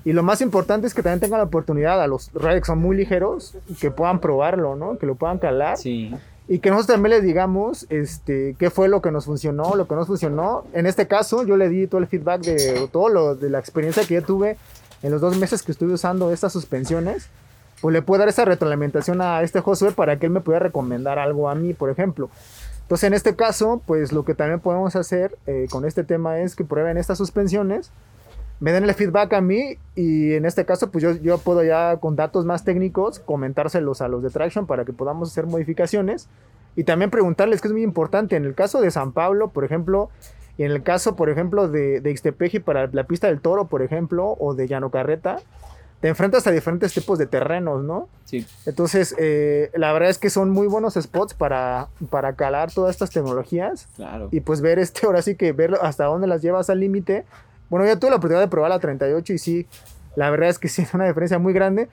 y lo más importante es que también tengan la oportunidad a los riders que son muy ligeros, que puedan probarlo, ¿no? Que lo puedan calar. Sí. Y que nosotros también les digamos este, qué fue lo que nos funcionó, lo que no funcionó. En este caso, yo le di todo el feedback de todo lo de la experiencia que yo tuve en los dos meses que estuve usando estas suspensiones. Pues le puedo dar esa retroalimentación a este Josué para que él me pueda recomendar algo a mí, por ejemplo. Entonces, en este caso, pues lo que también podemos hacer eh, con este tema es que prueben estas suspensiones me den el feedback a mí y en este caso pues yo, yo puedo ya con datos más técnicos comentárselos a los de Traction para que podamos hacer modificaciones y también preguntarles que es muy importante en el caso de San Pablo por ejemplo y en el caso por ejemplo de, de Ixtepeji para la pista del Toro por ejemplo o de Llano Carreta te enfrentas a diferentes tipos de terrenos, ¿no? Sí. Entonces, eh, la verdad es que son muy buenos spots para, para calar todas estas tecnologías. Claro. Y pues ver este, ahora sí que ver hasta dónde las llevas al límite Bueno, yo tuve la oportunidad de probar la 38 y sí, la verdad es que sí es una diferencia muy grande.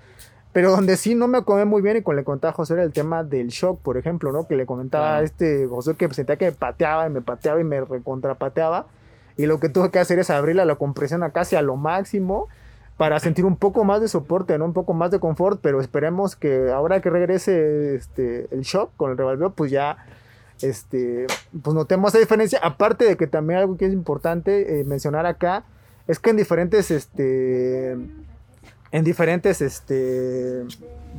Pero donde sí no me acomé muy bien y con le contaba a José era el tema del shock, por ejemplo, ¿no? Que le comentaba a este José que sentía que me pateaba y me pateaba y me recontrapateaba. Y lo que tuve que hacer es abrirle la compresión a casi a lo máximo para sentir un poco más de soporte, ¿no? Un poco más de confort, pero esperemos que ahora que regrese este, el shock con el revolveo, pues ya este, pues notemos esa diferencia. Aparte de que también algo que es importante eh, mencionar acá es que en diferentes, este, en diferentes, este,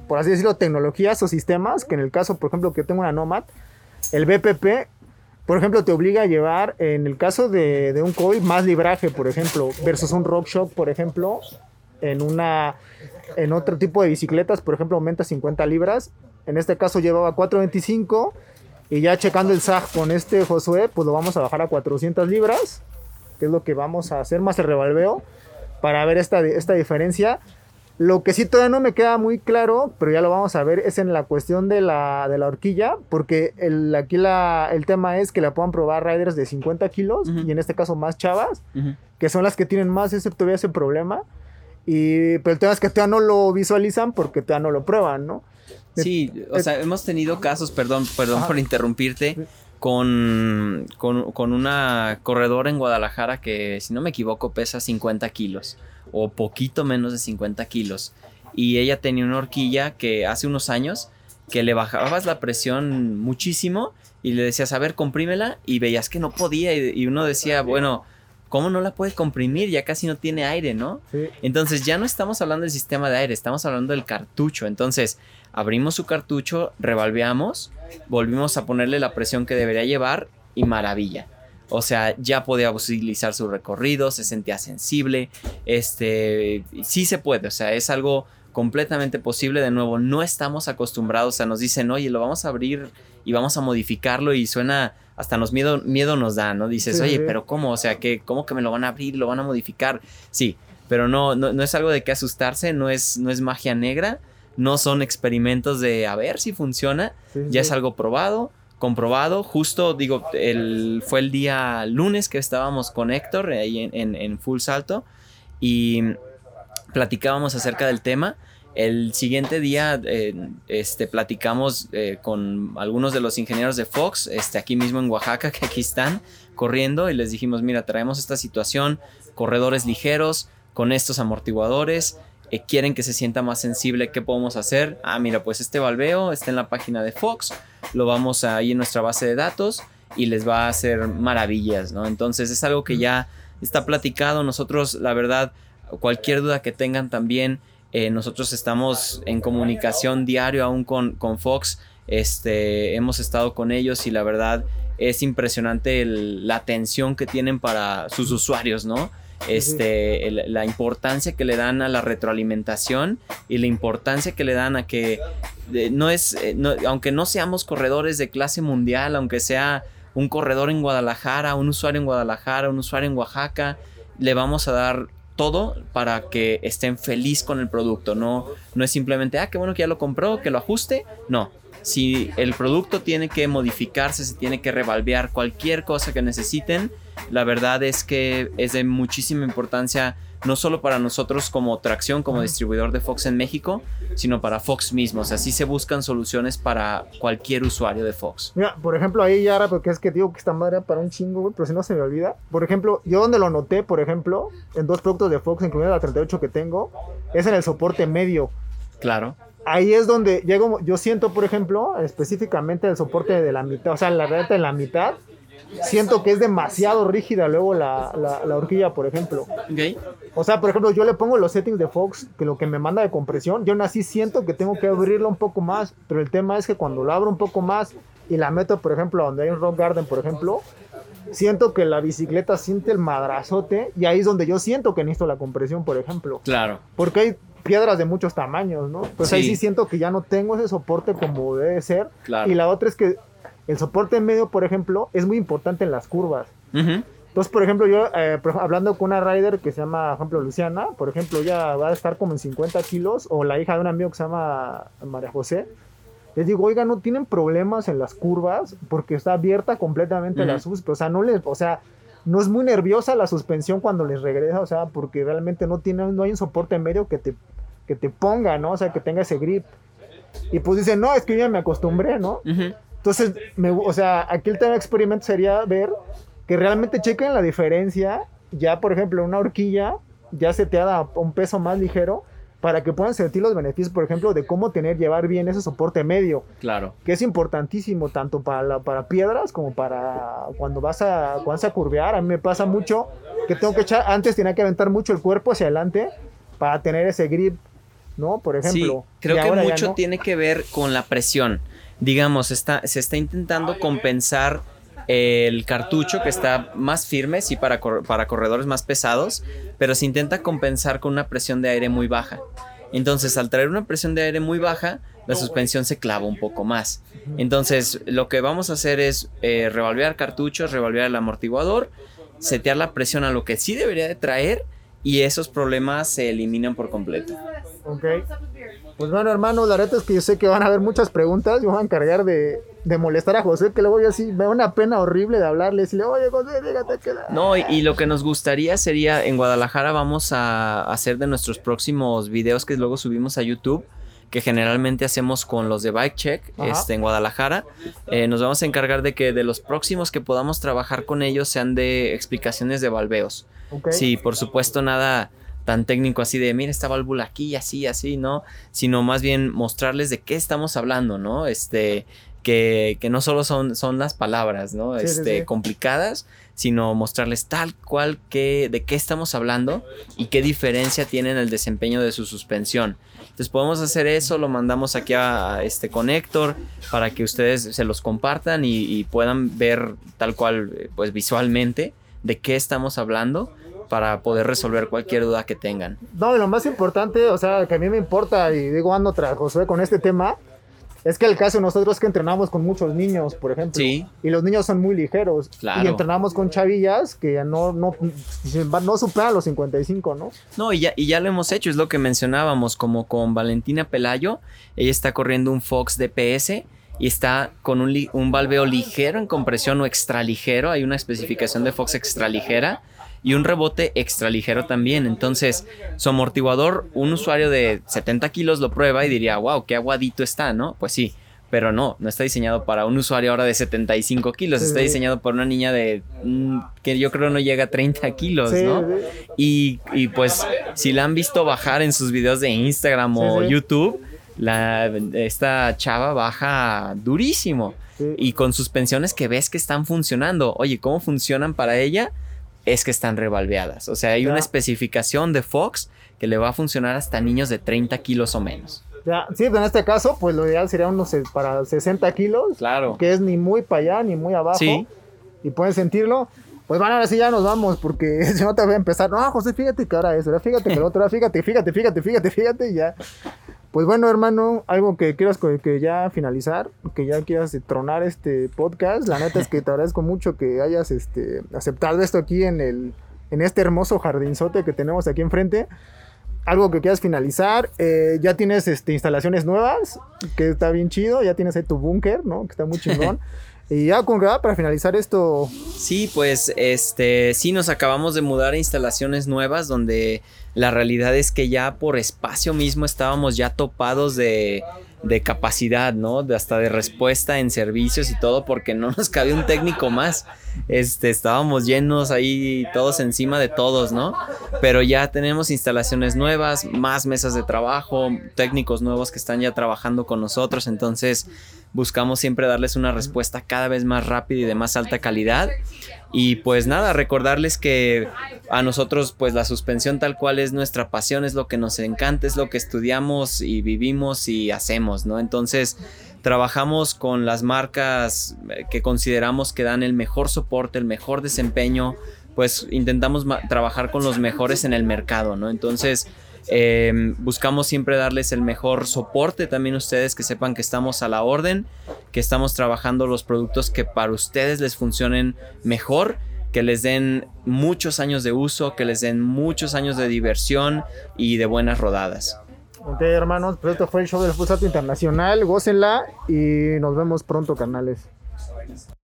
por así decirlo, tecnologías o sistemas, que en el caso, por ejemplo, que tengo una Nomad, el BPP, por ejemplo, te obliga a llevar, en el caso de, de un coil, más libraje, por ejemplo, versus un RockShox, por ejemplo, en una, en otro tipo de bicicletas, por ejemplo, aumenta 50 libras. En este caso llevaba 425 y ya checando el SAG con este Josué, pues lo vamos a bajar a 400 libras, que es lo que vamos a hacer más el revalveo para ver esta, esta diferencia. Lo que sí todavía no me queda muy claro, pero ya lo vamos a ver, es en la cuestión de la, de la horquilla, porque el, aquí la, el tema es que la puedan probar riders de 50 kilos, y en este caso más chavas, que son las que tienen más ese, todavía ese problema. Y, pero el tema es que todavía no lo visualizan porque todavía no lo prueban, ¿no? Sí, o sea, hemos tenido casos, perdón, perdón por interrumpirte, con, con, con, una corredora en Guadalajara que, si no me equivoco, pesa 50 kilos o poquito menos de 50 kilos. Y ella tenía una horquilla que hace unos años que le bajabas la presión muchísimo y le decías, a ver, comprímela y veías que no podía y, uno decía, bueno, ¿cómo no la puede comprimir? Ya casi no tiene aire, ¿no? Entonces ya no estamos hablando del sistema de aire, estamos hablando del cartucho. Entonces abrimos su cartucho, revalveamos, volvimos a ponerle la presión que debería llevar y maravilla. O sea, ya podía utilizar su recorrido, se sentía sensible. Este, sí se puede, o sea, es algo completamente posible. De nuevo, no estamos acostumbrados, o sea, nos dicen, oye, lo vamos a abrir y vamos a modificarlo y suena, hasta nos miedo, miedo nos da, ¿no? Dices, oye, pero ¿cómo? O sea, que ¿cómo que me lo van a abrir, lo van a modificar? Sí, pero no, no, es algo de que asustarse, no es, no es magia negra, no son experimentos de a ver si funciona, ya es algo probado comprobado. Justo, digo, el, fue el día lunes que estábamos con Héctor ahí en, Full Salto y platicábamos acerca del tema. El siguiente día eh, este, platicamos eh, con algunos de los ingenieros de Fox, este, aquí mismo en Oaxaca, que aquí están corriendo, y les dijimos, mira, traemos esta situación, corredores ligeros, con estos amortiguadores, eh, quieren que se sienta más sensible, ¿qué podemos hacer? Ah, mira, pues este valveo está en la página de Fox, lo vamos ahí en nuestra base de datos y les va a hacer maravillas, ¿no? Entonces es algo que ya está platicado. Nosotros, la verdad, cualquier duda que tengan también, eh, nosotros estamos en comunicación diario aún con, con Fox. Este, hemos estado con ellos y la verdad es impresionante la atención que tienen para sus usuarios, ¿no? Este, la importancia que le dan a la retroalimentación y la importancia que le dan a que eh, no es, eh, aunque no seamos corredores de clase mundial, aunque sea un corredor en Guadalajara, un usuario en Guadalajara, un usuario en Oaxaca, le vamos a dar todo para que estén feliz con el producto. No, no es simplemente, ah, qué bueno que ya lo compró, que lo ajuste. No, si el producto tiene que modificarse, se tiene que revalvear cualquier cosa que necesiten, la verdad es que es de muchísima importancia no solo para nosotros como tracción, como distribuidor de Fox en México, sino para Fox mismos. Así se buscan soluciones para cualquier usuario de Fox. Mira, por ejemplo, ahí ya, porque es que digo que esta madre para un chingo, güey, pero si no se me olvida. Por ejemplo, yo donde lo noté, por ejemplo, en dos productos de Fox, incluyendo la 38 que tengo, es en el soporte medio. Claro ahí es donde llego, yo siento, por ejemplo, específicamente el soporte de la mitad, o sea, la red en la mitad, siento que es demasiado rígida luego la, la, horquilla, por ejemplo. O sea, por ejemplo, yo le pongo los settings de Fox, que lo que me manda de compresión, yo así siento que tengo que abrirlo un poco más, pero el tema es que cuando lo abro un poco más y la meto, por ejemplo, donde hay un Rock Garden, por ejemplo, siento que la bicicleta siente el madrazote y ahí es donde yo siento que necesito la compresión, por ejemplo. Claro. Porque hay piedras de muchos tamaños, ¿no? Pues ahí sí siento que ya no tengo ese soporte como debe ser. Y la otra es que el soporte en medio, por ejemplo, es muy importante en las curvas. Entonces, por ejemplo, yo eh, hablando con una rider que se llama, por ejemplo, Luciana, por ejemplo, ella va a estar como en 50 kilos, o la hija de un amigo que se llama María José. Les digo, oiga, no tienen problemas en las curvas porque está abierta completamente la SUS, o sea, no les, o sea, no es muy nerviosa la suspensión cuando les regresa, o sea, porque realmente no tiene, no hay un soporte medio que te, que te ponga, ¿no? O sea, que tenga ese grip. Y pues dicen, no, es que yo ya me acostumbré, ¿no? Ujú. Entonces, me, o sea, aquí el tema de experimento sería ver que realmente chequen la diferencia. Ya, por ejemplo, una horquilla ya se te da un peso más ligero para que puedan sentir los beneficios, por ejemplo, de cómo tener, llevar bien ese soporte medio, Claro. que es importantísimo tanto para, la- para piedras como para cuando vas, a, cuando vas a curvear. A mí me pasa mucho que tengo que echar, antes tenía que aventar mucho el cuerpo hacia adelante para tener ese grip, ¿no? Por ejemplo. Sí, creo que mucho no. tiene que ver con la presión. Digamos, está, se está intentando compensar el cartucho que está más firme, sí, para, cor- para corredores más pesados, pero se intenta compensar con una presión de aire muy baja. Entonces, al traer una presión de aire muy baja, la suspensión se clava un poco más. Entonces, lo que vamos a hacer es eh, revolver cartuchos, revolver el amortiguador, setear la presión a lo que sí debería de traer y esos problemas se eliminan por completo. Pues bueno, hermano, la neta es que yo sé que van a haber muchas preguntas. Yo me voy a encargar de, de molestar a José, que luego yo así me da una pena horrible de hablarle. Decirle, oye, José, fíjate que la... No, y, y lo que nos gustaría sería, en Guadalajara vamos a hacer de nuestros próximos videos que luego subimos a YouTube, que generalmente hacemos con los de Bike Check este, en Guadalajara. Eh, nos vamos a encargar de que de los próximos que podamos trabajar con ellos sean de explicaciones de valveos. Sí, por supuesto, nada tan técnico así de, mira esta válvula aquí, así, así, ¿no? Sino más bien mostrarles de qué estamos hablando, ¿no? Este, que, que no solo son, son las palabras, ¿no? Sí, este, sí. complicadas, sino mostrarles tal cual que, de qué estamos hablando y qué diferencia tiene en el desempeño de su suspensión. Entonces podemos hacer eso, lo mandamos aquí a, a este conector para que ustedes se los compartan y, y puedan ver tal cual, eh, pues visualmente, de qué estamos hablando para poder resolver cualquier duda que tengan. No, y lo más importante, o sea, que a mí me importa, y digo, ando tras Josué con este tema, es que el caso de nosotros es que entrenamos con muchos niños, por ejemplo. Sí. Y los niños son muy ligeros. Claro. Y entrenamos con chavillas que no, no, no superan los 55, ¿no? No, y ya, y ya lo hemos hecho, es lo que mencionábamos, como con Valentina Pelayo, ella está corriendo un Fox DPS y está con un, un valveo ligero en compresión o extra ligero, hay una especificación de Fox extra ligera y un rebote extra ligero también, entonces su amortiguador, un usuario de 70 kilos lo prueba y diría, wow, qué aguadito está, ¿no? Pues sí. Pero no, no está diseñado para un usuario ahora de 75 kilos, Sí, está diseñado para una niña de mm, que yo creo no llega a 30 kilos, Sí, ¿no? sí. Y, y, pues si la han visto bajar en sus videos de Instagram o. YouTube, la, esta chava baja durísimo. Y con suspensiones que ves que están funcionando. Oye, ¿cómo funcionan para ella? Es que están revalveadas. O sea, hay Ya. una especificación de Fox que le va a funcionar hasta niños de 30 kilos o menos. Ya, sí, en este caso, pues lo ideal sería unos para 60 kilos, Claro. que es ni muy para allá ni muy abajo. Sí. Y pueden sentirlo. Pues bueno, ahora sí ya nos vamos, porque si no te voy a empezar. No, José, fíjate que ahora eso, fíjate que el otro, fíjate, fíjate, fíjate, fíjate, fíjate, y ya. Pues bueno, hermano, algo que quieras que ya finalizar, que ya quieras tronar este podcast. La neta es que te agradezco mucho que hayas este, aceptado esto aquí en el en este hermoso jardinzote que tenemos aquí enfrente. Algo que quieras finalizar, eh, ya tienes este, instalaciones nuevas, que está bien chido, ya tienes ahí tu búnker, ¿no? Que está muy chingón. Y ya con verdad, para finalizar esto, Sí, pues este, sí nos acabamos de mudar a instalaciones nuevas donde la realidad es que ya por espacio mismo estábamos ya topados de, de capacidad, ¿no? De hasta de respuesta en servicios y todo porque no nos cabía un técnico más. Este, estábamos llenos ahí todos encima de todos, ¿no? Pero ya tenemos instalaciones nuevas, más mesas de trabajo, técnicos nuevos que están ya trabajando con nosotros, entonces buscamos siempre darles una respuesta cada vez más rápida y de más alta calidad. Y pues nada, recordarles que a nosotros pues la suspensión tal cual es nuestra pasión, es lo que nos encanta, es lo que estudiamos y vivimos y hacemos, ¿no? Entonces trabajamos con las marcas eh, que consideramos que dan el mejor soporte, el mejor desempeño, pues intentamos trabajar con los mejores en el mercado, ¿no? Entonces eh, buscamos siempre darles el mejor soporte también ustedes que sepan que estamos a la orden, que estamos trabajando los productos que para ustedes les funcionen mejor, que les den muchos años de uso, que les den muchos años de diversión y de buenas rodadas. ok hermanos, pues esto fue el show del Full Salto Internacional, gócenla y nos vemos pronto, canales.